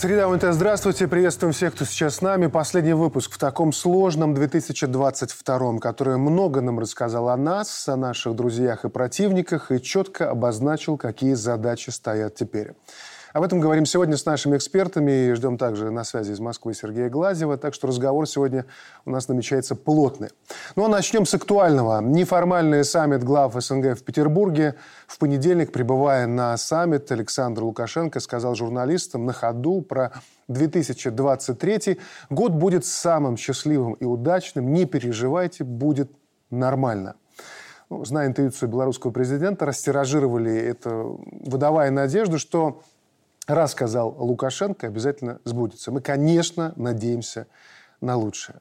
Среда МТ, здравствуйте. Приветствуем всех, кто сейчас с нами. Последний выпуск в таком сложном 2022, который много нам рассказал о нас, о наших друзьях и противниках и четко обозначил, какие задачи стоят теперь. Об этом говорим сегодня с нашими экспертами и ждем также на связи из Москвы Сергея Глазева. Так что разговор сегодня у нас намечается плотный. Ну а начнем с актуального. Неформальный саммит глав СНГ в Петербурге. В понедельник, прибывая на саммит, Александр Лукашенко сказал журналистам на ходу про 2023 год будет самым счастливым и удачным. Не переживайте, будет нормально. Ну, зная интуицию белорусского президента, растиражировали это, выдавая надежду, что раз сказал Лукашенко, обязательно сбудется. Мы, конечно, надеемся на лучшее.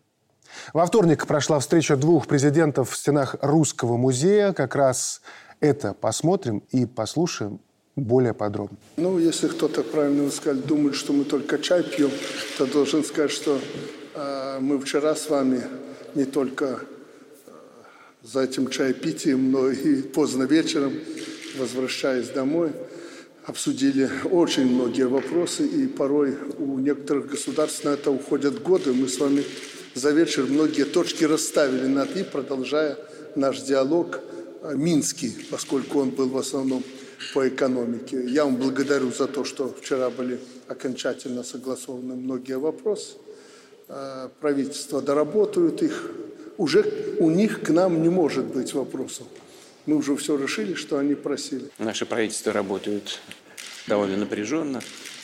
Во вторник прошла встреча двух президентов в стенах Русского музея. Как раз это посмотрим и послушаем более подробно. Ну, если кто-то правильно сказал, думает, что мы только чай пьем, то должен сказать, что э, мы вчера с вами не только э, за этим чаепитием, но и поздно вечером, возвращаясь домой, обсудили очень многие вопросы, и порой у некоторых государств на это уходят годы. Мы с вами за вечер многие точки расставили над «и», продолжая наш диалог минский, поскольку он был в основном по экономике. Я вам благодарю за то, что вчера были окончательно согласованы многие вопросы. Э, правительство доработают их. Уже у них к нам не может быть вопросов. Мы уже все решили, что они просили. Наше правительство работает довольно напряженно.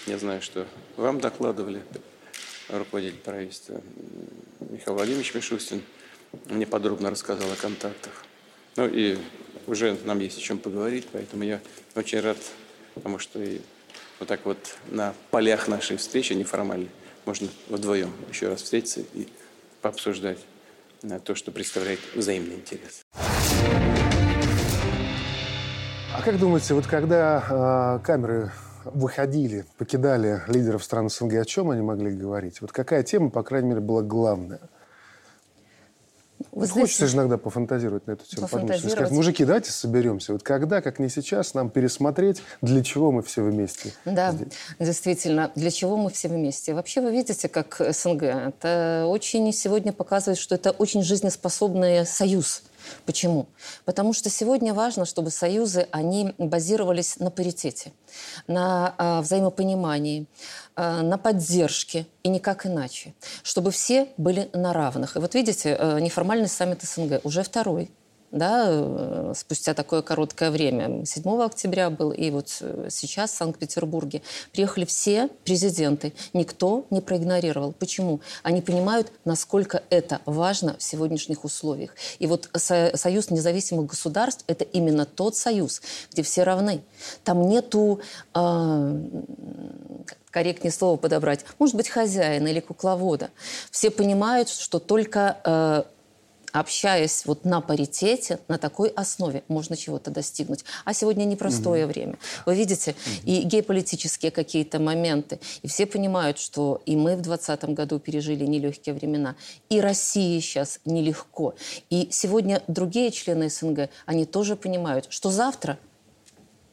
Я знаю, что вам докладывали руководитель правительства Михаил Владимирович Мишустин. Мне подробно рассказал о контактах. Ну и уже нам есть о чем поговорить, поэтому я очень рад, потому что и вот так вот на полях нашей встречи неформальной можно вдвоем еще раз встретиться и пообсуждать то, что представляет взаимный интерес. А как думаете, вот когда э, камеры выходили, покидали лидеров стран СНГ, о чем они могли говорить? Вот какая тема, по крайней мере, была главная? Вы Хочется знаете, же иногда пофантазировать на эту тему. Подумать, сказать, мужики, давайте соберемся. Вот когда, как не сейчас, нам пересмотреть, для чего мы все вместе Да, здесь. действительно, для чего мы все вместе. Вообще вы видите, как СНГ, это очень сегодня показывает, что это очень жизнеспособный союз Почему? Потому что сегодня важно, чтобы союзы, они базировались на паритете, на э, взаимопонимании, э, на поддержке и никак иначе. Чтобы все были на равных. И вот видите, э, неформальный саммит СНГ уже второй да, э, спустя такое короткое время. 7 октября был, и вот э, сейчас в Санкт-Петербурге приехали все президенты. Никто не проигнорировал. Почему? Они понимают, насколько это важно в сегодняшних условиях. И вот Союз независимых государств – это именно тот союз, где все равны. Там нету э, корректнее слово подобрать, может быть, хозяина или кукловода. Все понимают, что только э, общаясь вот на паритете, на такой основе можно чего-то достигнуть. А сегодня непростое угу. время. Вы видите, угу. и геополитические какие-то моменты. И все понимают, что и мы в 2020 году пережили нелегкие времена, и России сейчас нелегко. И сегодня другие члены СНГ, они тоже понимают, что завтра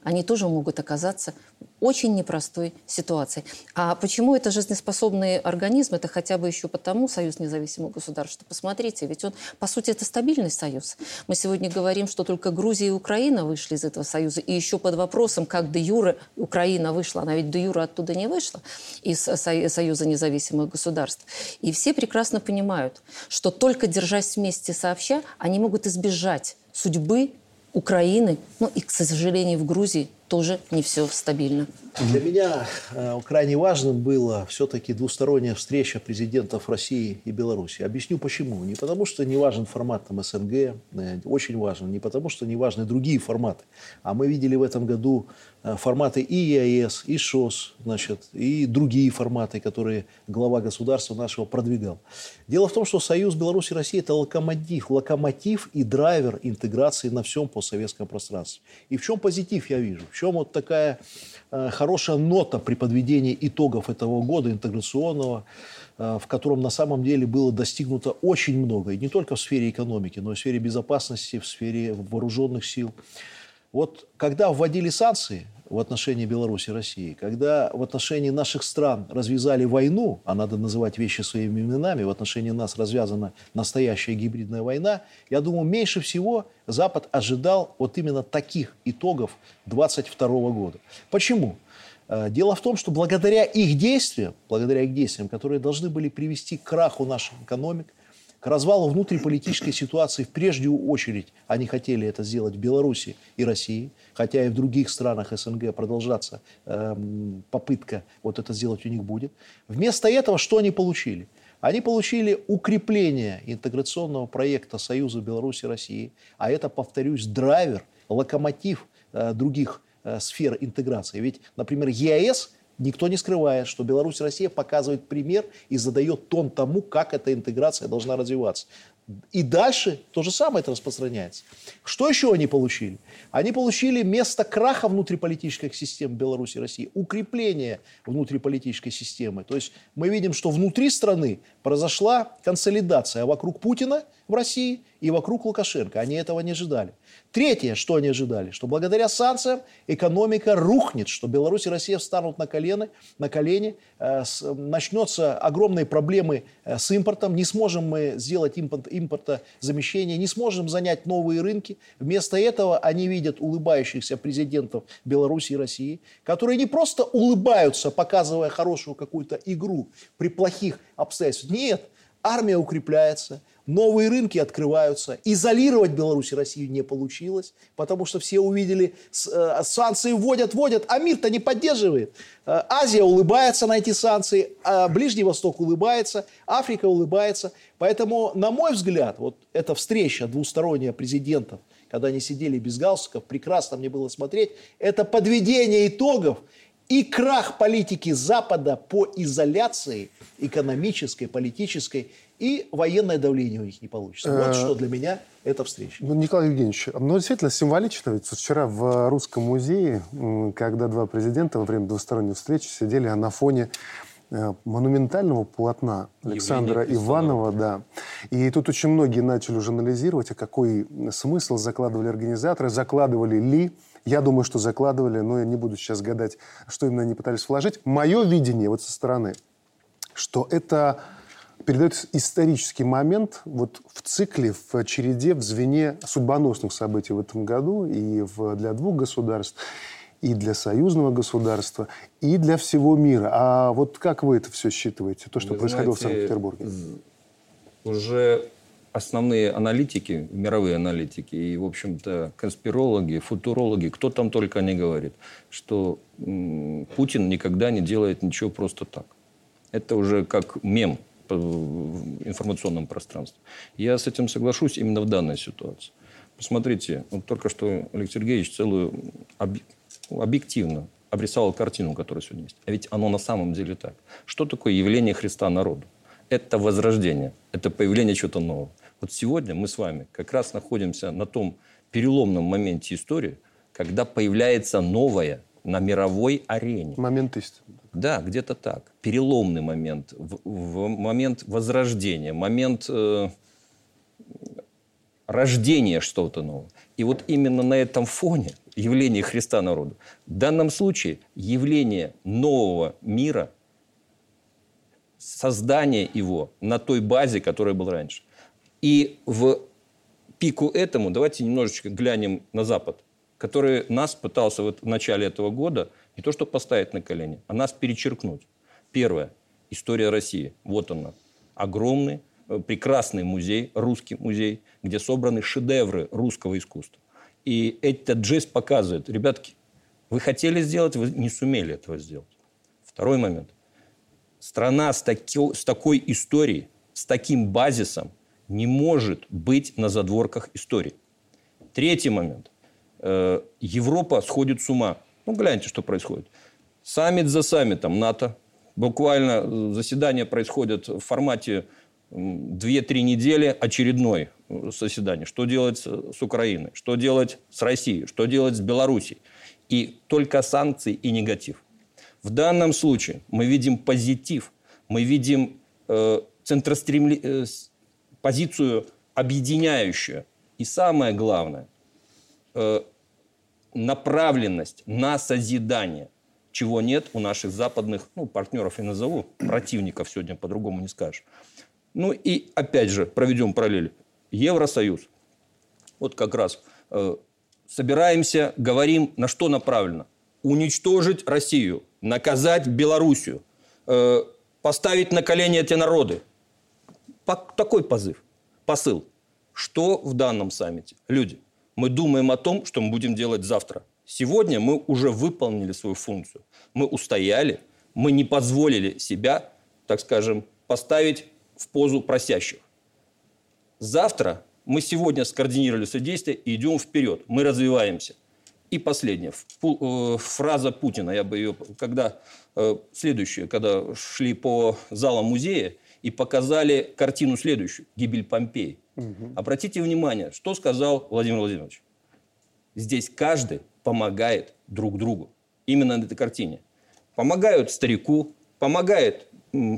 они тоже могут оказаться очень непростой ситуации. А почему это жизнеспособный организм? Это хотя бы еще потому, Союз независимых государств, что посмотрите, ведь он, по сути, это стабильный союз. Мы сегодня говорим, что только Грузия и Украина вышли из этого союза, и еще под вопросом, как де юре Украина вышла, она ведь де юре оттуда не вышла, из Союза независимых государств. И все прекрасно понимают, что только держась вместе сообща, они могут избежать судьбы Украины, ну и, к сожалению, в Грузии тоже не все стабильно. Для меня э, крайне важным было все-таки двусторонняя встреча президентов России и Беларуси. Объясню почему. Не потому, что не важен формат там, СНГ, э, очень важен. Не потому, что не важны другие форматы. А мы видели в этом году форматы и ЕАЭС, и ШОС, значит, и другие форматы, которые глава государства нашего продвигал. Дело в том, что Союз Беларуси и России – это локомотив, локомотив и драйвер интеграции на всем постсоветском пространстве. И в чем позитив я вижу? В чем вот такая э, хорошая нота при подведении итогов этого года интеграционного, э, в котором на самом деле было достигнуто очень много, и не только в сфере экономики, но и в сфере безопасности, в сфере вооруженных сил. Вот когда вводили санкции в отношении Беларуси и России, когда в отношении наших стран развязали войну, а надо называть вещи своими именами, в отношении нас развязана настоящая гибридная война, я думаю, меньше всего Запад ожидал вот именно таких итогов 22 года. Почему? Э, дело в том, что благодаря их действиям, благодаря их действиям, которые должны были привести к краху наших экономик, к развалу внутриполитической ситуации, в прежнюю очередь они хотели это сделать в Беларуси и России, хотя и в других странах СНГ продолжаться э, попытка вот это сделать у них будет. Вместо этого что они получили? Они получили укрепление интеграционного проекта Союза Беларуси и России, а это, повторюсь, драйвер, локомотив э, других э, сфер интеграции. Ведь, например, ЕАЭС – Никто не скрывает, что Беларусь и Россия показывают пример и задает тон тому, как эта интеграция должна развиваться. И дальше то же самое это распространяется. Что еще они получили? Они получили место краха внутриполитических систем Беларуси и России, укрепление внутриполитической системы. То есть мы видим, что внутри страны произошла консолидация вокруг Путина в России и вокруг Лукашенко. Они этого не ожидали. Третье, что они ожидали, что благодаря санкциям экономика рухнет, что Беларусь и Россия встанут на колено, на колени, э, с, начнется огромные проблемы э, с импортом, не сможем мы сделать импорт, импортозамещение, не сможем занять новые рынки. Вместо этого они видят улыбающихся президентов Беларуси и России, которые не просто улыбаются, показывая хорошую какую-то игру при плохих обстоятельствах. Нет, армия укрепляется, новые рынки открываются. Изолировать Беларусь и Россию не получилось, потому что все увидели, э, санкции вводят, вводят, а мир-то не поддерживает. Э, Азия улыбается на эти санкции, а Ближний Восток улыбается, Африка улыбается. Поэтому, на мой взгляд, вот эта встреча двусторонняя президентов, когда они сидели без галстуков, прекрасно мне было смотреть, это подведение итогов и крах политики Запада по изоляции экономической, политической и военное давление у них не получится. Вот э, что для меня эта встреча. Ну, Николай Евгеньевич, ну, действительно символично. Ведь вчера в Русском музее, когда два президента во время двусторонней встречи сидели на фоне э, монументального полотна Александра Евгения Иванова, да. И тут очень многие начали уже анализировать, а какой смысл закладывали организаторы, закладывали ли я думаю, что закладывали, но я не буду сейчас гадать, что именно они пытались вложить. Мое видение вот со стороны, что это передает исторический момент вот в цикле, в череде, в звене судьбоносных событий в этом году и в, для двух государств, и для союзного государства, и для всего мира. А вот как вы это все считываете, то, что вы происходило знаете, в Санкт-Петербурге? Уже основные аналитики, мировые аналитики и, в общем-то, конспирологи, футурологи, кто там только не говорит, что Путин никогда не делает ничего просто так. Это уже как мем информационном пространстве. Я с этим соглашусь именно в данной ситуации. Посмотрите, вот только что Олег Сергеевич целую объективно обрисовал картину, которая сегодня есть. А ведь оно на самом деле так. Что такое явление Христа народу? Это возрождение, это появление чего-то нового. Вот сегодня мы с вами как раз находимся на том переломном моменте истории, когда появляется новое на мировой арене. Момент истины. Да, где-то так. Переломный момент, в, в момент возрождения, момент э, рождения что-то нового. И вот именно на этом фоне явление Христа народу, в данном случае явление нового мира, создание его на той базе, которая была раньше. И в пику этому давайте немножечко глянем на Запад, который нас пытался вот в начале этого года не то что поставить на колени, а нас перечеркнуть. Первое. История России. Вот она. Огромный, э, прекрасный музей, русский музей, где собраны шедевры русского искусства. И этот жест показывает, ребятки, вы хотели сделать, вы не сумели этого сделать. Второй момент. Страна с, таки, с такой историей, с таким базисом не может быть на задворках истории. Третий момент. Э, Европа сходит с ума ну, гляньте, что происходит. Саммит за саммитом НАТО. Буквально заседания происходят в формате 2-3 недели очередной э, заседание. Что делать с Украиной? Что делать с Россией? Что делать с Белоруссией? И только санкции и негатив. В данном случае мы видим позитив, мы видим э, центростремли... э, позицию объединяющую. И самое главное, э, направленность на созидание, чего нет у наших западных ну, партнеров, я назову, противников сегодня по-другому не скажешь. Ну и опять же проведем параллель. Евросоюз. Вот как раз э, собираемся, говорим, на что направлено. Уничтожить Россию, наказать Белоруссию, э, поставить на колени эти народы. По, такой позыв, посыл. Что в данном саммите? Люди, мы думаем о том, что мы будем делать завтра. Сегодня мы уже выполнили свою функцию. Мы устояли, мы не позволили себя, так скажем, поставить в позу просящих. Завтра мы сегодня скоординировали все действия и идем вперед. Мы развиваемся. И последнее. Э, фраза Путина, я бы ее... Когда э, следующее, когда шли по залам музея и показали картину следующую. Гибель Помпеи. Угу. Обратите внимание, что сказал Владимир Владимирович. Здесь каждый помогает друг другу. Именно на этой картине. Помогают старику, помогает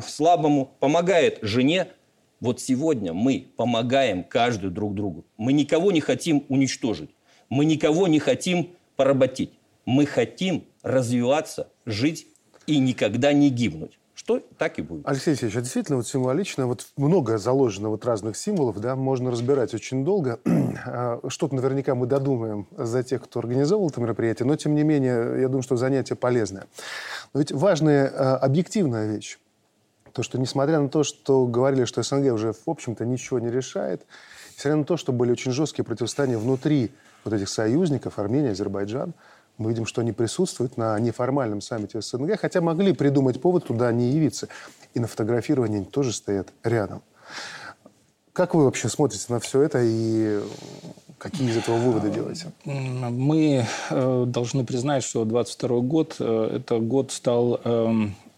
слабому, помогает жене. Вот сегодня мы помогаем каждый друг другу. Мы никого не хотим уничтожить. Мы никого не хотим поработить. Мы хотим развиваться, жить и никогда не гибнуть что так и будет. Алексей Алексеевич, а действительно вот символично, вот много заложено вот разных символов, да, можно разбирать очень долго. А, что-то наверняка мы додумаем за тех, кто организовал это мероприятие, но тем не менее, я думаю, что занятие полезное. Но ведь важная а, объективная вещь. То, что несмотря на то, что говорили, что СНГ уже, в общем-то, ничего не решает, несмотря на то, что были очень жесткие противостояния внутри вот этих союзников, Армения, Азербайджан, мы видим, что они присутствуют на неформальном саммите СНГ, хотя могли придумать повод туда не явиться. И на фотографировании они тоже стоят рядом. Как вы вообще смотрите на все это и какие из этого выводы делаете? Мы э, должны признать, что 22 год э, это год стал э,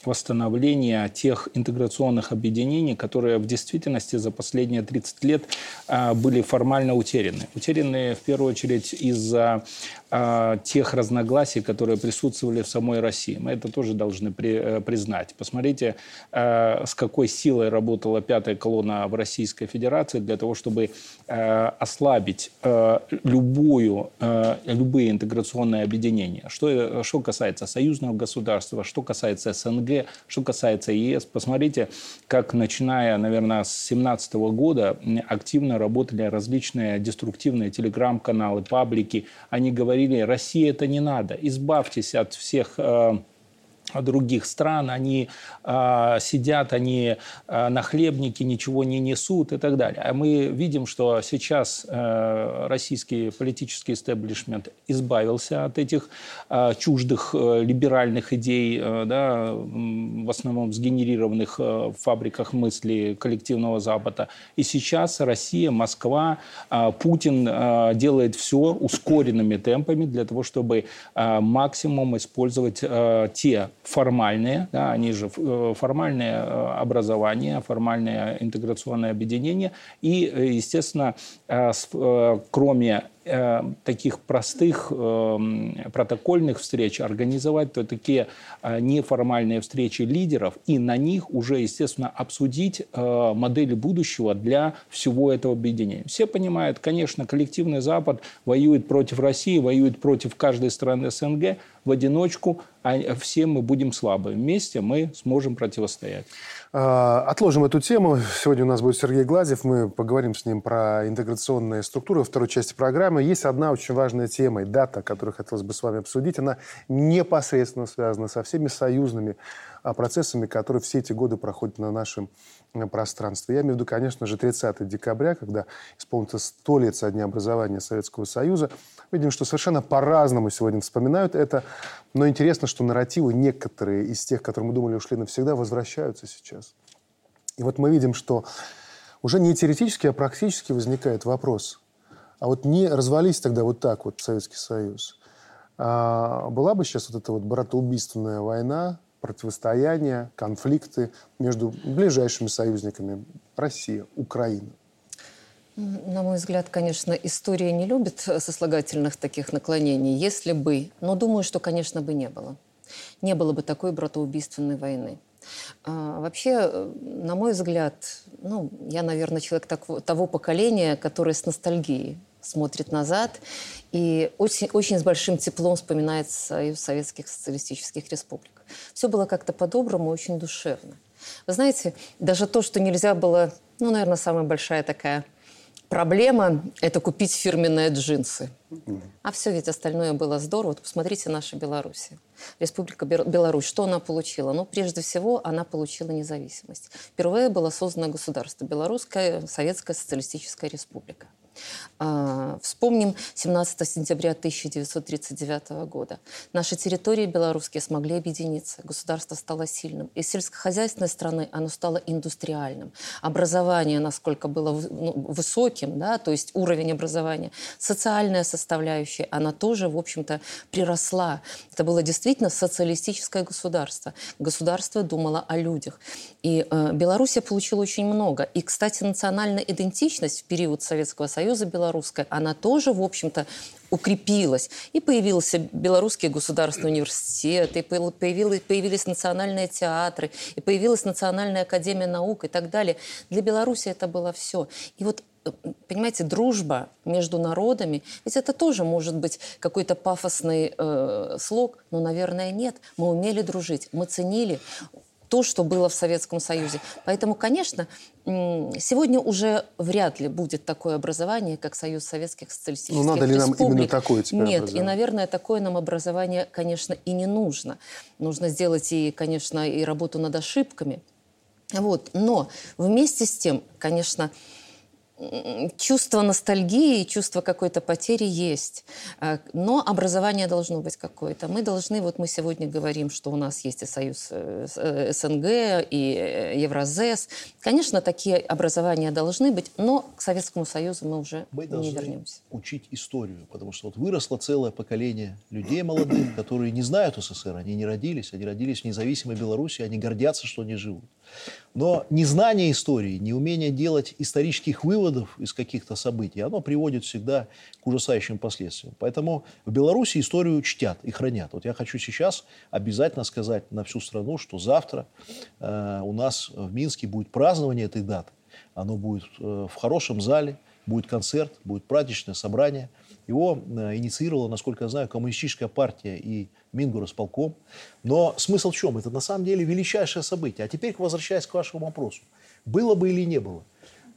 восстановления тех интеграционных объединений, которые в действительности за последние 30 лет а, были формально утеряны. Утеряны в первую очередь из-за а, тех разногласий, которые присутствовали в самой России. Мы это тоже должны при, э, признать. Посмотрите, а, с какой силой работала пятая колонна в Российской Федерации для того, чтобы ослабить любую, любые интеграционные объединения. Что, что касается союзного государства, что касается СНГ, что касается ЕС, посмотрите, как начиная, наверное, с 2017 года активно работали различные деструктивные телеграм-каналы, паблики. Они говорили, Россия это не надо, избавьтесь от всех э, других стран, они э, сидят, они э, на хлебнике ничего не несут и так далее. А мы видим, что сейчас э, российский политический истеблишмент избавился от этих э, чуждых э, либеральных идей, э, да, в основном сгенерированных э, в фабриках мысли коллективного Запада. И сейчас Россия, Москва, э, Путин э, делает все ускоренными темпами для того, чтобы э, максимум использовать э, те формальные, да, они же э, формальное э, образование, формальное интеграционное объединение. И, э, естественно, кроме таких простых э, протокольных встреч организовать то такие э, неформальные встречи лидеров и на них уже, естественно, обсудить э, модели будущего для всего этого объединения. Все понимают, конечно, коллективный Запад воюет против России, воюет против каждой страны СНГ в одиночку, а все мы будем слабы. Вместе мы сможем противостоять. А, отложим эту тему. Сегодня у нас будет Сергей Глазев. Мы поговорим с ним про интеграционные структуры во второй части программы. Есть одна очень важная тема и дата, которую хотелось бы с вами обсудить. Она непосредственно связана со всеми союзными а, процессами, которые все эти годы проходят на нашем пространстве. Я имею в виду, конечно же, 30 декабря, когда исполнится 100 лет со дня образования Советского Союза. Видим, что совершенно по-разному сегодня вспоминают это. Но интересно, что нарративы некоторые из тех, которые мы думали ушли навсегда, возвращаются сейчас. И вот мы видим, что уже не теоретически, а практически возникает вопрос. А вот не развались тогда вот так вот Советский Союз, а была бы сейчас вот эта вот братоубийственная война, противостояние, конфликты между ближайшими союзниками Россия, Украина? На мой взгляд, конечно, история не любит сослагательных таких наклонений. Если бы, но думаю, что, конечно, бы не было. Не было бы такой братоубийственной войны. А, вообще, на мой взгляд, ну, я, наверное, человек так, того поколения, который с ностальгией смотрит назад и очень, очень с большим теплом вспоминает Союз Советских Социалистических Республик. Все было как-то по-доброму, очень душевно. Вы знаете, даже то, что нельзя было, ну, наверное, самая большая такая проблема – это купить фирменные джинсы. А все ведь остальное было здорово. Вот посмотрите наша Беларусь. Республика Беларусь, что она получила? Ну, прежде всего, она получила независимость. Впервые было создано государство Белорусская Советская Социалистическая Республика. А, вспомним 17 сентября 1939 года. Наши территории белорусские смогли объединиться. Государство стало сильным. Из сельскохозяйственной страны оно стало индустриальным. Образование, насколько было ну, высоким, да, то есть уровень образования, социальная составляющая, она тоже, в общем-то, приросла. Это было действительно социалистическое государство. Государство думало о людях. И э, Белоруссия получила очень много. И, кстати, национальная идентичность в период Советского Союза Союза Белорусская, она тоже, в общем-то, укрепилась. И появился Белорусский государственный университет, и появилось, появились национальные театры, и появилась Национальная академия наук и так далее. Для Беларуси это было все. И вот понимаете, дружба между народами, ведь это тоже может быть какой-то пафосный э, слог, но, наверное, нет. Мы умели дружить, мы ценили то, что было в Советском Союзе. Поэтому, конечно, сегодня уже вряд ли будет такое образование, как Союз Советских Социалистических Ну, надо ли нам именно такое теперь Нет, и, наверное, такое нам образование, конечно, и не нужно. Нужно сделать и, конечно, и работу над ошибками. Вот. Но вместе с тем, конечно, чувство ностальгии, чувство какой-то потери есть. А, но образование должно быть какое-то. Мы должны, вот мы сегодня говорим, что у нас есть и Союз э, э, СНГ, и э, Евразес. Конечно, такие образования должны быть, но к Советскому Союзу мы уже мы не вернемся. учить историю, потому что вот выросло целое поколение людей молодых, которые не знают СССР, они не родились, они родились в независимой Беларуси, они гордятся, что они живут. Но незнание истории, неумение делать исторических выводов из каких-то событий, оно приводит всегда к ужасающим последствиям. Поэтому в Беларуси историю чтят и хранят. Вот я хочу сейчас обязательно сказать на всю страну, что завтра э, у нас в Минске будет празднование этой даты. Оно будет э, в хорошем зале, будет концерт, будет праздничное собрание. Его э, инициировала, насколько я знаю, коммунистическая партия и Мингоросполком. Но смысл в чем? Это на самом деле величайшее событие. А теперь, возвращаясь к вашему вопросу. Было бы или не было?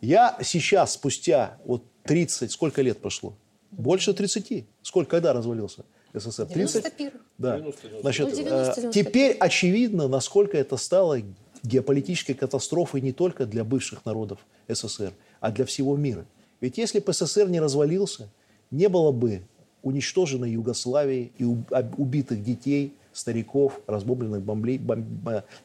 Я сейчас, спустя вот 30, сколько лет прошло? Больше 30. Сколько, когда развалился СССР? 30? 91. Да. Значит, ну, теперь очевидно, насколько это стало геополитической катастрофой не только для бывших народов СССР, а для всего мира. Ведь если бы СССР не развалился, не было бы уничтоженной Югославии и убитых детей, стариков, разбомбленных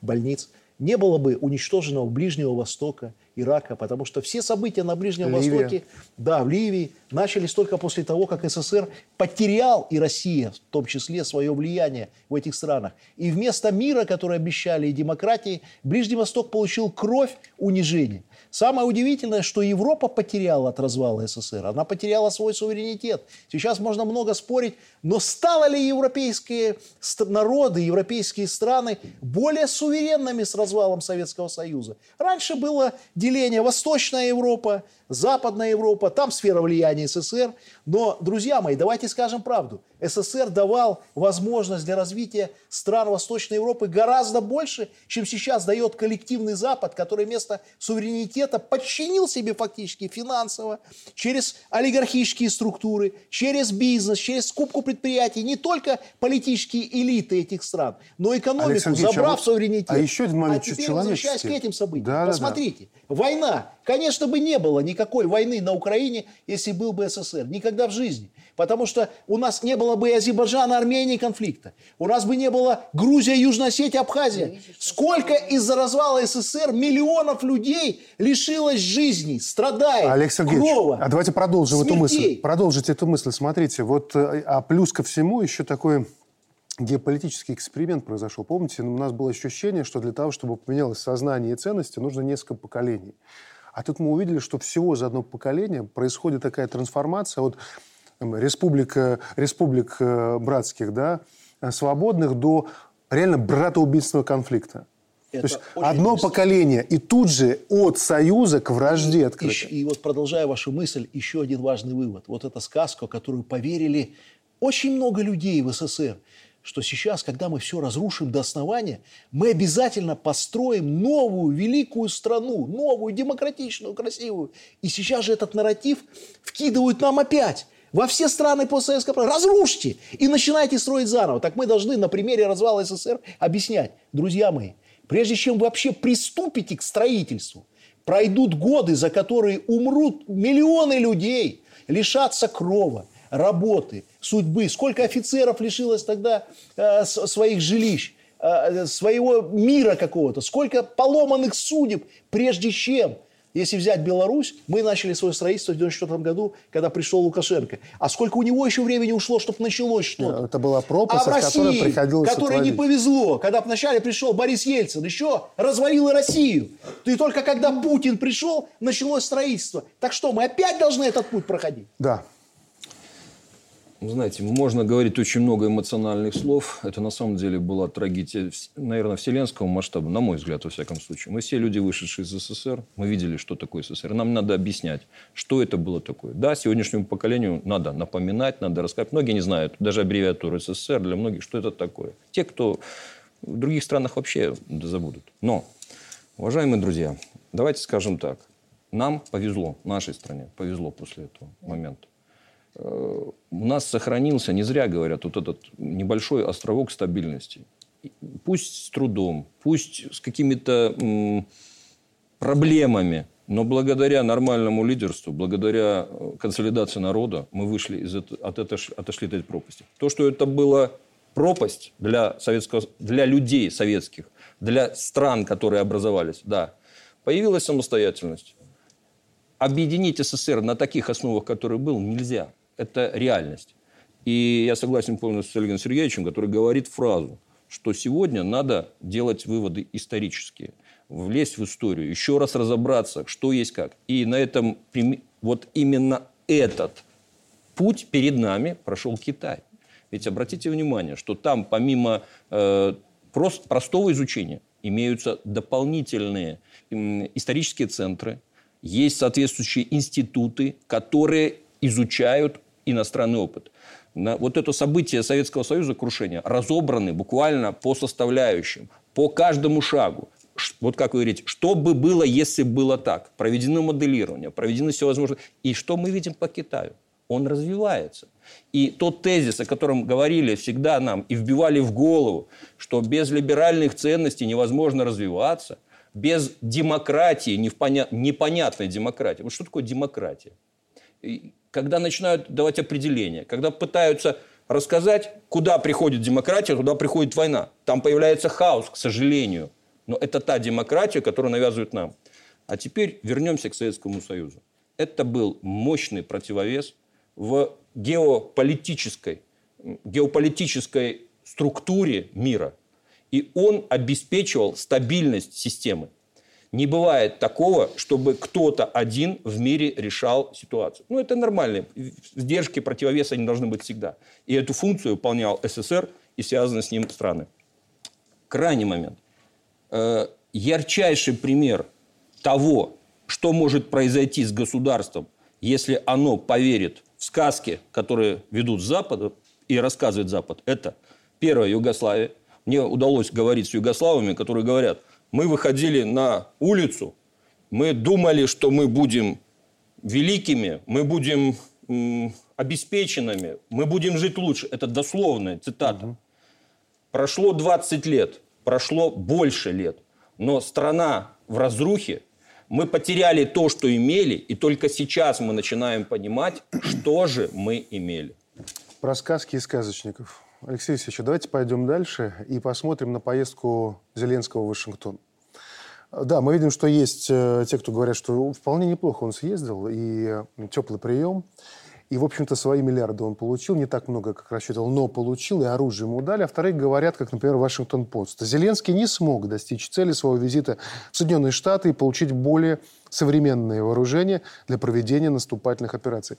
больниц, не было бы уничтоженного Ближнего Востока, Ирака, потому что все события на Ближнем Ливия. Востоке, да, в Ливии, начались только после того, как СССР потерял, и Россия в том числе, свое влияние в этих странах. И вместо мира, который обещали, и демократии, Ближний Восток получил кровь унижения. Самое удивительное, что Европа потеряла от развала СССР. Она потеряла свой суверенитет. Сейчас можно много спорить, но стали ли европейские народы, европейские страны более суверенными с развалом Советского Союза? Раньше было деление Восточная Европа, Западная Европа, там сфера влияния СССР. Но, друзья мои, давайте скажем правду. СССР давал возможность для развития стран Восточной Европы гораздо больше, чем сейчас дает коллективный Запад, который вместо суверенитета подчинил себе фактически финансово, через олигархические структуры, через бизнес, через скупку предприятий, не только политические элиты этих стран, но экономику, забрав а вот, суверенитет. А еще один момент а теперь возвращаясь к этим событиям. Да, Посмотрите, да, да. война. Конечно бы не было никакой войны на Украине, если был бы СССР. Никогда в жизни. Потому что у нас не было бы и Азербайджана, Армении конфликта. У нас бы не было Грузия, Южная Осетия, Абхазия. Сколько из-за развала СССР миллионов людей лишилось жизни, страдает, Олег Сергеевич, крова, а давайте продолжим смертей. эту мысль. Продолжите эту мысль. Смотрите, вот, э, а плюс ко всему еще такой геополитический эксперимент произошел. Помните, у нас было ощущение, что для того, чтобы поменялось сознание и ценности, нужно несколько поколений. А тут мы увидели, что всего за одно поколение происходит такая трансформация. Вот республика, республик э, братских, да, э, свободных до реально братоубийственного конфликта. Это То есть одно поколение, и тут же от союза к вражде открыто. И, и вот продолжая вашу мысль, еще один важный вывод. Вот эта сказка, которую поверили очень много людей в СССР, что сейчас, когда мы все разрушим до основания, мы обязательно построим новую великую страну, новую, демократичную, красивую. И сейчас же этот нарратив вкидывают нам опять во все страны постсоветского пространства. Разрушьте и начинайте строить заново. Так мы должны на примере развала СССР объяснять, друзья мои, Прежде чем вы вообще приступите к строительству, пройдут годы, за которые умрут миллионы людей, лишатся крова, работы, судьбы. Сколько офицеров лишилось тогда э, своих жилищ, э, своего мира какого-то. Сколько поломанных судеб, прежде чем если взять Беларусь, мы начали свое строительство в 1994 году, когда пришел Лукашенко. А сколько у него еще времени ушло, чтобы началось что-то? Это была пропасть, а в России, приходилось которой не повезло, когда вначале пришел Борис Ельцин, еще развалил и Россию. И только когда Путин пришел, началось строительство. Так что, мы опять должны этот путь проходить? Да. Знаете, можно говорить очень много эмоциональных слов. Это на самом деле была трагедия, наверное, вселенского масштаба, на мой взгляд, во всяком случае. Мы все люди, вышедшие из СССР, мы видели, что такое СССР. Нам надо объяснять, что это было такое. Да, сегодняшнему поколению надо напоминать, надо рассказать. Многие не знают, даже аббревиатуру СССР для многих, что это такое. Те, кто в других странах вообще забудут. Но, уважаемые друзья, давайте скажем так. Нам повезло, нашей стране повезло после этого момента. Э, у нас сохранился, не зря говорят, вот этот небольшой островок стабильности. Пусть с трудом, пусть с какими-то проблемами, но благодаря нормальному лидерству, благодаря э, консолидации народа мы вышли из это, от это, отошли от этой пропасти. То, что это была пропасть для, советского, для людей советских, для стран, которые образовались, да, появилась самостоятельность. Объединить СССР на таких основах, которые был, нельзя это реальность. И я согласен полностью с Олегом Сергеевичем, который говорит фразу, что сегодня надо делать выводы исторические, влезть в историю, еще раз разобраться, что есть как. И на этом, вот именно этот путь перед нами прошел Китай. Ведь обратите внимание, что там помимо э, прост, простого изучения имеются дополнительные э, исторические центры, есть соответствующие институты, которые изучают иностранный опыт. На вот это событие Советского Союза, крушение, разобраны буквально по составляющим, по каждому шагу. Вот как вы говорите, что бы было, если было так? Проведено моделирование, проведены все возможное. И что мы видим по Китаю? Он развивается. И тот тезис, о котором говорили всегда нам и вбивали в голову, что без либеральных ценностей невозможно развиваться, без демократии, непонятной демократии. Вот что такое демократия? Когда начинают давать определения, когда пытаются рассказать, куда приходит демократия, туда приходит война. Там появляется хаос, к сожалению. Но это та демократия, которую навязывают нам. А теперь вернемся к Советскому Союзу. Это был мощный противовес в геополитической, геополитической структуре мира. И он обеспечивал стабильность системы. Не бывает такого, чтобы кто-то один в мире решал ситуацию. Ну, это нормально. Сдержки, противовеса они должны быть всегда. И эту функцию выполнял СССР и связанные с ним страны. Крайний момент. Э, ярчайший пример того, что может произойти с государством, если оно поверит в сказки, которые ведут с и рассказывает Запад, это первая Югославия. Мне удалось говорить с югославами, которые говорят – мы выходили на улицу, мы думали, что мы будем великими, мы будем обеспеченными, мы будем жить лучше. Это дословная цитата. Угу. Прошло 20 лет, прошло больше лет, но страна в разрухе, мы потеряли то, что имели, и только сейчас мы начинаем понимать, что же мы имели. Про сказки и сказочников. Алексей Алексеевич, давайте пойдем дальше и посмотрим на поездку Зеленского в Вашингтон. Да, мы видим, что есть э, те, кто говорят, что вполне неплохо он съездил, и теплый прием. И, в общем-то, свои миллиарды он получил, не так много, как рассчитывал, но получил, и оружие ему дали. А вторые говорят, как, например, Вашингтон-Пост. Зеленский не смог достичь цели своего визита в Соединенные Штаты и получить более современное вооружение для проведения наступательных операций.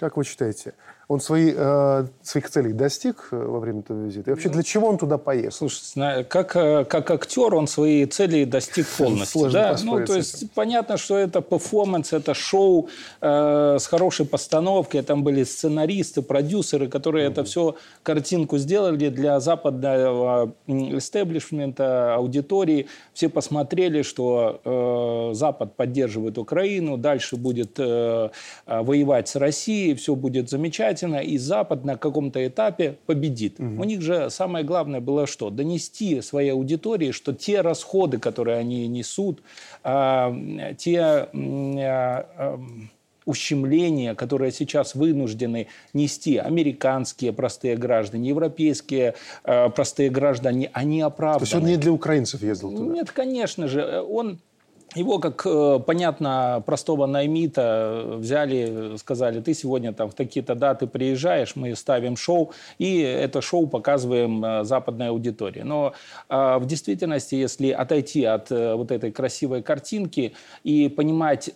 Как вы считаете, Он свои, э, своих целей достиг э, во время этого визита? И вообще, для чего он туда поехал? Слушай, как, э, как актер он свои цели достиг полностью. Сложно да? Ну, то есть понятно, что это перформанс, это шоу э, с хорошей постановкой. Там были сценаристы, продюсеры, которые это все картинку сделали для западного истеблишмента, аудитории. Все посмотрели, что э, Запад поддерживает Украину, дальше будет э, э, воевать с Россией, все будет замечательно, и Запад на каком-то этапе победит. У них же самое главное было что? Донести своей аудитории, что те расходы, которые они несут, э, те... Э, э, ущемления, которые сейчас вынуждены нести американские простые граждане, европейские э, простые граждане, они оправданы. То есть он не для украинцев ездил туда? Нет, конечно же. Он его, как э, понятно, простого наймита взяли, сказали, ты сегодня там в такие-то даты приезжаешь, мы ставим шоу, и это шоу показываем э, западной аудитории. Но э, в действительности, если отойти от вот этой красивой картинки и понимать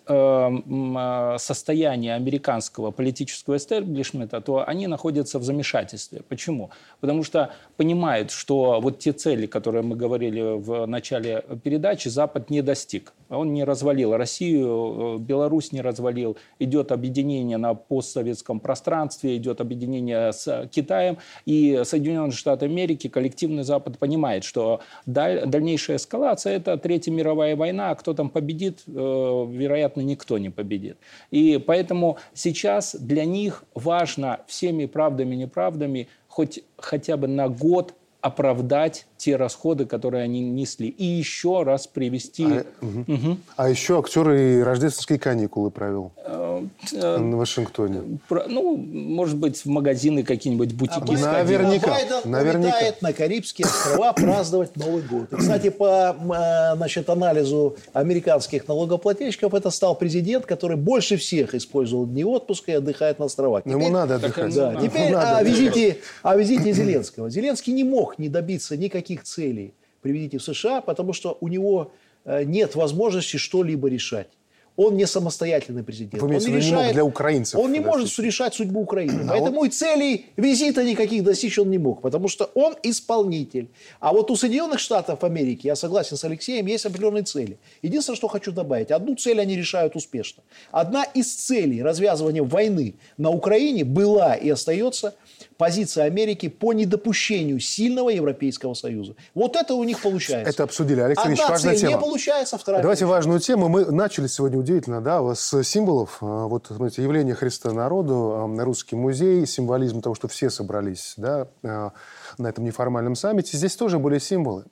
состояние американского политического эстеблишмента, то они находятся в замешательстве. Почему? Потому что понимают, что вот те цели, которые мы говорили в начале передачи, Запад не достиг. Он не развалил Россию, э, Беларусь не развалил. Идет объединение на постсоветском пространстве, идет объединение с Китаем. И Соединенные Штаты Америки, коллективный Запад понимает, что дальнейшая эскалация – это Третья мировая война. А кто там победит, э, вероятно, никто не победит. И поэтому сейчас для них важно всеми правдами и неправдами хоть хотя бы на год оправдать те расходы, которые они несли. И еще раз привести... А, угу. Угу. а еще актер и рождественские каникулы провел э, э, в Вашингтоне. Про, ну, может быть, в магазины какие-нибудь, бутики. А наверняка. Байден наверняка. улетает на Карибские острова праздновать Новый год. И, кстати, по э, значит, анализу американских налогоплательщиков, это стал президент, который больше всех использовал дни отпуска и отдыхает на островах. Теперь, Ему надо отдыхать. Да, теперь надо о, визите, о визите Зеленского. Зеленский не мог не добиться никаких целей приведите в США, потому что у него э, нет возможности что-либо решать. Он не самостоятельный президент. Вы он не решает, для украинцев. Он не может решать судьбу Украины. А Поэтому он... и целей визита никаких достичь он не мог. Потому что он исполнитель. А вот у Соединенных Штатов Америки, я согласен с Алексеем, есть определенные цели. Единственное, что хочу добавить. Одну цель они решают успешно. Одна из целей развязывания войны на Украине была и остается – позиция Америки по недопущению сильного Европейского Союза. Вот это у них получается. Это обсудили. Алексей Одна важная цель тема. не получается, вторая Давайте получается. важную тему. Мы начали сегодня удивительно, да, с символов. А, вот, смотрите, явление Христа народу, а, русский музей, символизм того, что все собрались, да, а, на этом неформальном саммите. Здесь тоже были символы.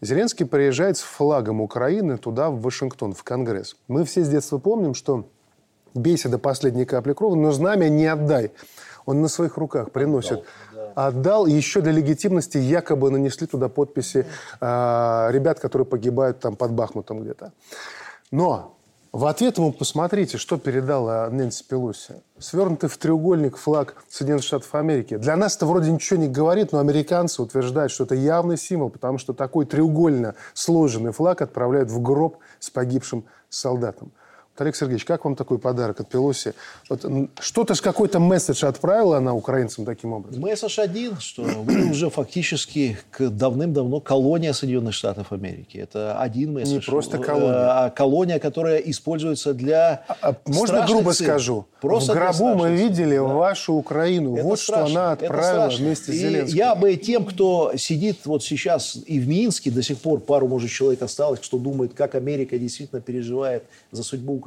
Зеленский приезжает с флагом Украины туда, в Вашингтон, в Конгресс. Мы все с детства помним, что бейся до последней капли крови, но знамя не отдай он на своих руках приносит. Отдал, да. Отдал еще для легитимности якобы нанесли туда подписи э, ребят, которые погибают там под Бахмутом где-то. Но в ответ ему посмотрите, что передала Нэнси Пелоси. Свернутый в треугольник флаг Соединенных Штатов Америки. Для нас это вроде ничего не говорит, но американцы утверждают, что это явный символ, потому что такой треугольно сложенный флаг отправляют в гроб с погибшим солдатом. Олег Сергеевич, как вам такой подарок от Пелоси? Вот, что-то же какой-то месседж отправила она украинцам таким образом? Месседж один, что вы уже фактически давным-давно колония Соединенных Штатов Америки. Это один месседж. Не просто колония. А колония, которая используется для а, а Можно грубо целей. скажу? Просто в гробу мы видели да. вашу Украину. Это вот страшно. что она отправила вместе с Зеленским. Я бы тем, кто сидит вот сейчас и в Минске, до сих пор пару, может, человек осталось, кто думает, как Америка действительно переживает за судьбу Украины,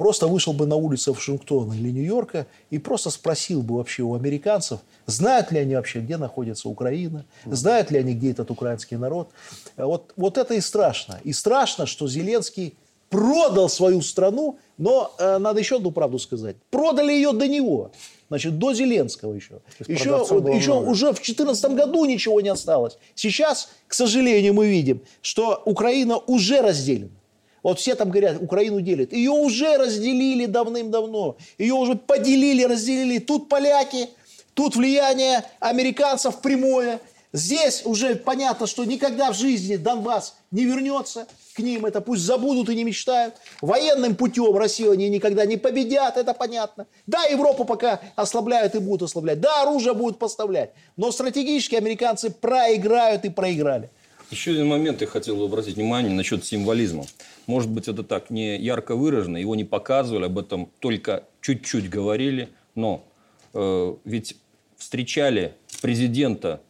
просто вышел бы на улицу Вашингтона или Нью-Йорка и просто спросил бы вообще у американцев, знают ли они вообще, где находится Украина, знают ли они, где этот украинский народ. Вот, вот это и страшно. И страшно, что Зеленский продал свою страну, но э, надо еще одну правду сказать. Продали ее до него. Значит, до Зеленского еще. Еще, вот, еще уже в 2014 году ничего не осталось. Сейчас, к сожалению, мы видим, что Украина уже разделена. Вот все там говорят, Украину делят. Ее уже разделили давным-давно. Ее уже поделили, разделили. Тут поляки, тут влияние американцев прямое. Здесь уже понятно, что никогда в жизни Донбасс не вернется к ним. Это пусть забудут и не мечтают. Военным путем Россию они никогда не победят, это понятно. Да, Европу пока ослабляют и будут ослаблять. Да, оружие будут поставлять. Но стратегически американцы проиграют и проиграли. Еще один момент я хотел бы обратить внимание насчет символизма. Может быть, это так не ярко выражено, его не показывали, об этом только чуть-чуть говорили. Но э, ведь встречали президента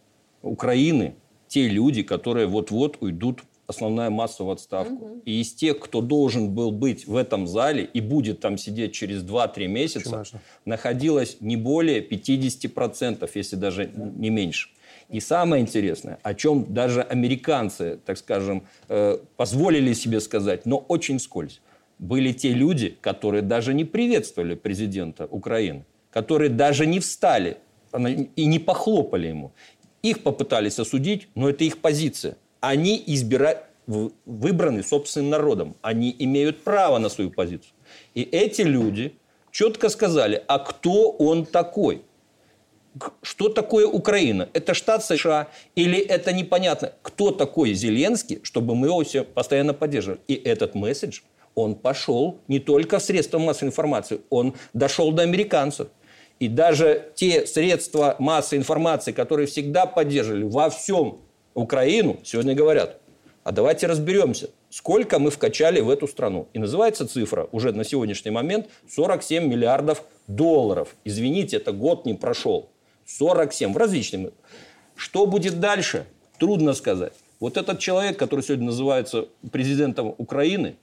Украины те люди, которые вот-вот уйдут основная масса в отставку. Угу. И из тех, кто должен был быть в этом зале и будет там сидеть через 2-3 месяца, находилось не более 50%, если даже не меньше. И самое интересное, о чем даже американцы, так скажем, э, позволили себе сказать, но очень скользь, были те люди, которые даже не приветствовали президента Украины, которые даже не встали и не похлопали ему. Их попытались осудить, но это их позиция. Они избира... выбраны собственным народом. Они имеют право на свою позицию. И эти люди четко сказали, а кто он такой? Что такое Украина? Это штат США или это непонятно? Кто такой Зеленский, чтобы мы его все постоянно поддерживали? И этот месседж, он пошел не только в средства массовой информации, он дошел до американцев. И даже те средства массовой информации, которые всегда поддерживали во всем Украину, сегодня говорят, а давайте разберемся, сколько мы вкачали в эту страну. И называется цифра уже на сегодняшний момент 47 миллиардов долларов. Извините, это год не прошел. 47 в различных. Что будет дальше? Трудно сказать. Вот этот человек, который сегодня называется президентом Украины,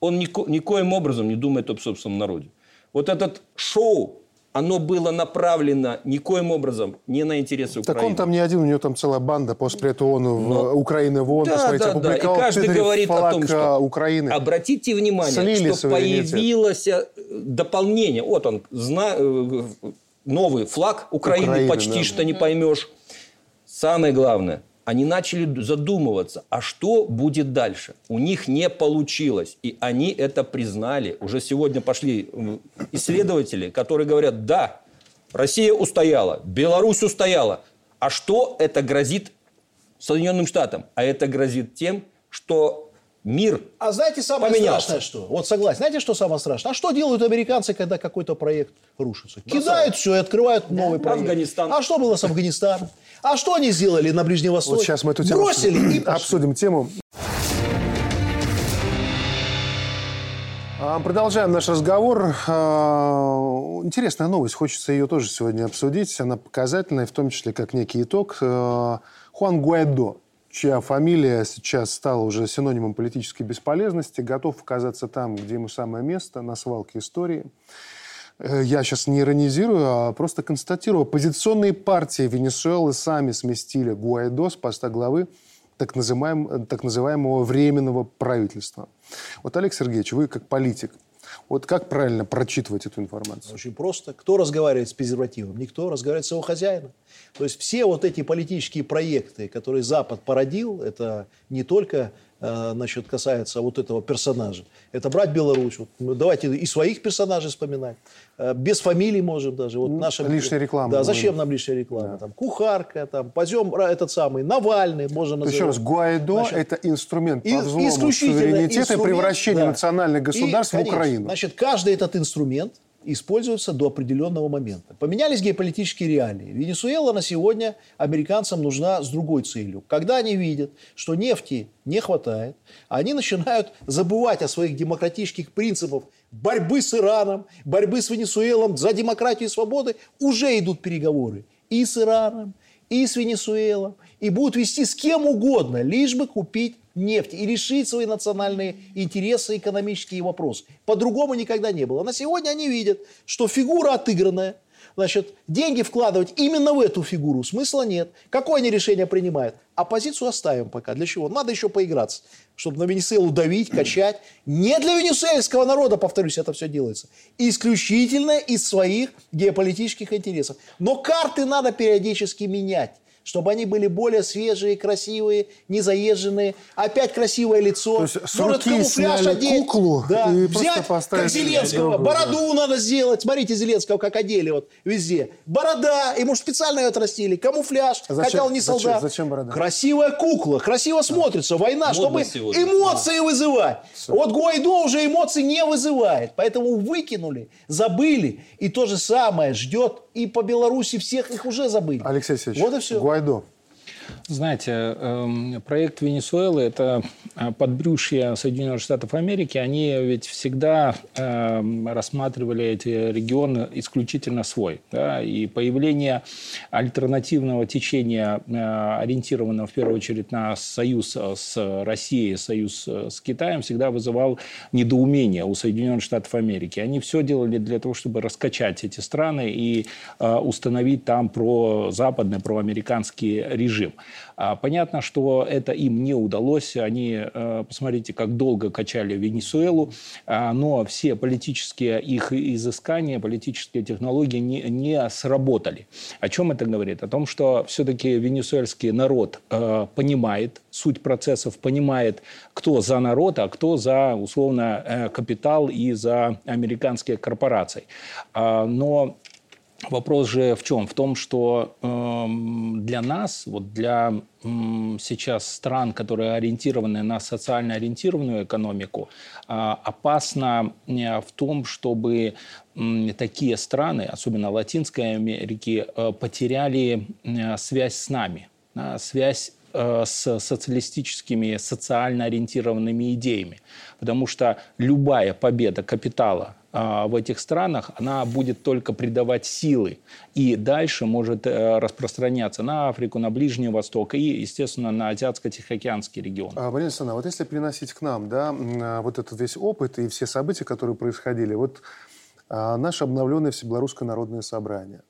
он нико, никоим образом не думает об собственном народе. Вот этот шоу оно было направлено никоим образом не на интересы Украины. Так он там не один, у него там целая банда после этого он в Украины вон, да, посмотрите, да, да. И каждый говорит о том, что Украины. обратите внимание, Слили что появилось э, дополнение. Вот он, зна... Новый флаг Украины, Украины почти да. что не поймешь. Самое главное, они начали задумываться, а что будет дальше? У них не получилось, и они это признали. Уже сегодня пошли исследователи, которые говорят, да, Россия устояла, Беларусь устояла. А что это грозит Соединенным Штатам? А это грозит тем, что мир А знаете самое поменялся. страшное что? Вот согласен. Знаете, что самое страшное? А что делают американцы, когда какой-то проект рушится? Кидают все и открывают да. новый проект. Афганистан. А что было с Афганистаном? А что они сделали на Ближнем Востоке? Вот сейчас мы эту тему Бросили и обсудим тему. А, продолжаем наш разговор. А, интересная новость, хочется ее тоже сегодня обсудить. Она показательная, в том числе как некий итог. А, Хуан Гуайдо, чья фамилия сейчас стала уже синонимом политической бесполезности, готов оказаться там, где ему самое место, на свалке истории. Э, я сейчас не иронизирую, а просто констатирую. Оппозиционные партии Венесуэлы сами сместили Гуайдо с поста главы так, называем, так называемого временного правительства. Вот, Олег Сергеевич, вы как политик, вот как правильно прочитывать эту информацию? Очень просто. Кто разговаривает с презервативом? Никто. Разговаривает с его хозяином. То есть все вот эти политические проекты, которые Запад породил, это не только значит, касается вот этого персонажа. Это брать Беларусь. Вот, давайте и своих персонажей вспоминать. Э, без фамилий можем даже. Вот наша, лишняя реклама. Да, зачем нам лишняя реклама? Да. Там, кухарка, там, позем этот самый, Навальный, можно называть. Еще раз, Гуайдо значит, – это инструмент по взлому суверенитета и превращению да. национальных государств и, в Украину. Значит, каждый этот инструмент – используются до определенного момента. Поменялись геополитические реалии. Венесуэла на сегодня американцам нужна с другой целью. Когда они видят, что нефти не хватает, они начинают забывать о своих демократических принципах борьбы с Ираном, борьбы с Венесуэлом за демократию и свободы. Уже идут переговоры и с Ираном, и с Венесуэлом, и будут вести с кем угодно, лишь бы купить нефть и решить свои национальные интересы, экономические вопросы. По-другому никогда не было. На сегодня они видят, что фигура отыгранная, значит, деньги вкладывать именно в эту фигуру смысла нет. Какое они решение принимают? Оппозицию оставим пока. Для чего? Надо еще поиграться, чтобы на Венесуэлу давить, качать. Не для венесуэльского народа, повторюсь, это все делается. Исключительно из своих геополитических интересов. Но карты надо периодически менять чтобы они были более свежие, красивые, незаезженные. Опять красивое лицо. То есть с Может, руки камуфляж сняли одеть. куклу да. и Взять, как Зеленского, другую, бороду надо сделать. Смотрите, Зеленского как одели вот везде. Борода, ему специально ее отрастили. Камуфляж, А зачем- хотя он не зачем- солдат. зачем борода? Красивая кукла, красиво смотрится. Война, чтобы сегодня. эмоции вызывать. Вот Гуайдо уже эмоций не вызывает. Поэтому выкинули, забыли. И то же самое ждет и по Беларуси всех их уже забыли. Алексей Алексеевич, Вот и все. Гуайдо. Edu? Знаете, эм, проект Венесуэлы – это э, подбрюшье Соединенных Штатов Америки. Они ведь всегда эм, рассматривали эти регионы исключительно свой. да, И появление альтернативного течения, э, ориентированного в первую очередь на союз э, с Россией, союз с Китаем, всегда вызывал недоумение у Соединенных Штатов Америки. Они все делали для того, чтобы раскачать эти страны и установить там про западный, проамериканский режим. А, Понятно, что это им не удалось. Они, э, посмотрите, как долго качали Венесуэлу, а, но все политические их изыскания, политические технологии не, не сработали. О чем это говорит? О том, что все-таки венесуэльский народ э, понимает суть процессов, понимает, кто за народ, а кто за, условно, э, капитал и за американские корпорации. А, Но Вопрос же в чем? В том, что эм, для нас, вот для м, сейчас стран, которые ориентированы на социально ориентированную экономику, а, опасно э, в том, чтобы м, такие страны, особенно Латинской Америки, э, потеряли э, связь с нами, да, связь э, с социалистическими, социально ориентированными идеями. Потому что любая победа капитала в этих странах, она будет только придавать силы и дальше может э, распространяться на Африку, на Ближний Восток и, естественно, на Азиатско-Тихоокеанский регион. А, Марина Александровна, вот если переносить к нам, да, а, вот этот весь опыт и все события, которые происходили, вот а, наше обновленное Всебелорусское народное собрание, а,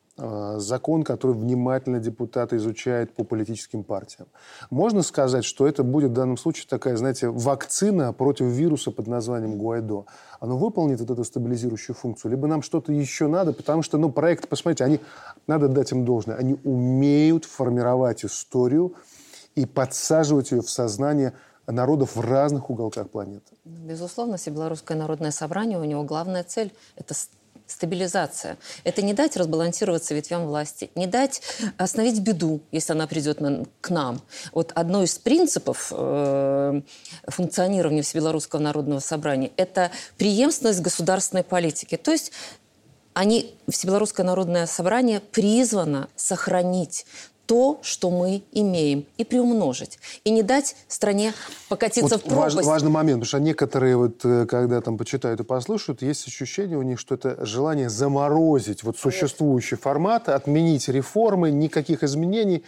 закон, который внимательно депутаты изучают по политическим партиям. Можно сказать, что это будет в данном случае такая, знаете, вакцина против вируса под названием Гуайдо. Оно выполнит вот эту стабилизирующую функцию? Либо нам что-то еще надо, потому что, ну, проект, посмотрите, они, надо дать им должное, они умеют формировать историю и подсаживать ее в сознание народов в разных уголках планеты. Безусловно, Всебелорусское народное собрание, у него главная цель – это стабилизация. Это не дать разбалансироваться ветвям власти, не дать остановить беду, если она придет на- к нам. Вот одно из принципов э, функционирования Всебелорусского народного собрания – это преемственность государственной политики. То есть они, Всебелорусское народное собрание призвано сохранить то, что мы имеем, и приумножить. И не дать стране покатиться Вот в пропасть. важ- важный момент, потому что некоторые, вот, э, когда там почитают и послушают, есть ощущение у них, что это желание заморозить вот существующий формат, отменить реформы, никаких изменений.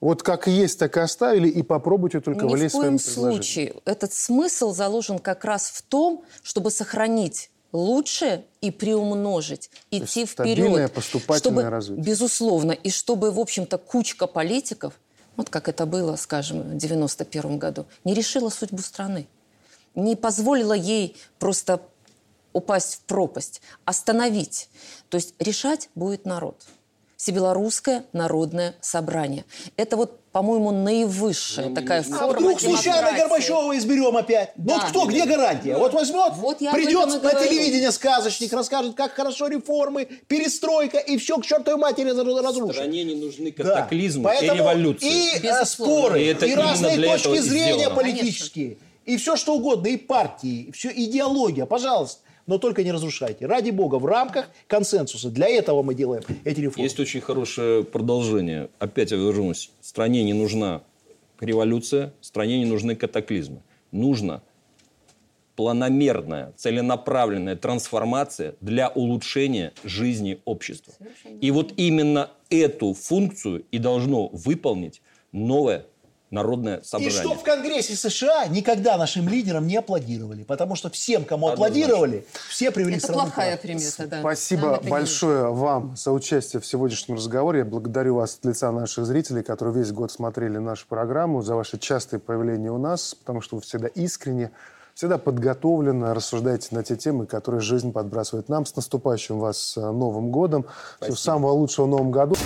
Вот как есть, так и оставили, и попробуйте только Ни в влезть коем своим предложением. случае. Этот смысл заложен как раз в том, чтобы сохранить лучшее и приумножить, идти вперед. чтобы, развитие. Безусловно. И чтобы, в общем-то, кучка политиков, вот как это было, скажем, в 91 году, не решила судьбу страны. Не позволила ей просто упасть в пропасть, остановить. То есть решать будет народ. Всебелорусское народное собрание. Это вот, по-моему, наивысшая такая А форма вдруг случайно демократии. Горбачева изберем опять? Да. Вот кто, где гарантия? Вот возьмет, Вот придет и на говорю. телевидение сказочник, расскажет, как хорошо реформы, перестройка, и все к чертовой матери раз- разрушит. Стране не нужны Да. катаклизмы Поэтому и революции. И э, Безусловно. споры, И и, это именно разные точки и зрения сделано. политические, и все что угодно, и партии, все идеология, пожалуйста. Но только не разрушайте. Ради бога, в рамках консенсуса. Для этого мы делаем эти реформы. Есть очень хорошее продолжение. Опять я вернусь. Стране не нужна революция, стране не нужны катаклизмы. Нужна планомерная, целенаправленная трансформация для улучшения жизни общества. И вот именно эту функцию и должно выполнить новое народное И собрание. что в Конгрессе США никогда нашим лидерам не аплодировали. Потому что всем, кому аплодировали, все привели Это плохая примета, да. Спасибо большое вам за участие в сегодняшнем разговоре. Я благодарю вас от лица наших зрителей, которые весь год смотрели нашу программу, за ваши частые появления у нас, потому что вы всегда искренне, всегда подготовленно рассуждаете на те темы, которые жизнь подбрасывает нам. С наступающим вас э, Новым годом. Всего самого лучшего в Новом году.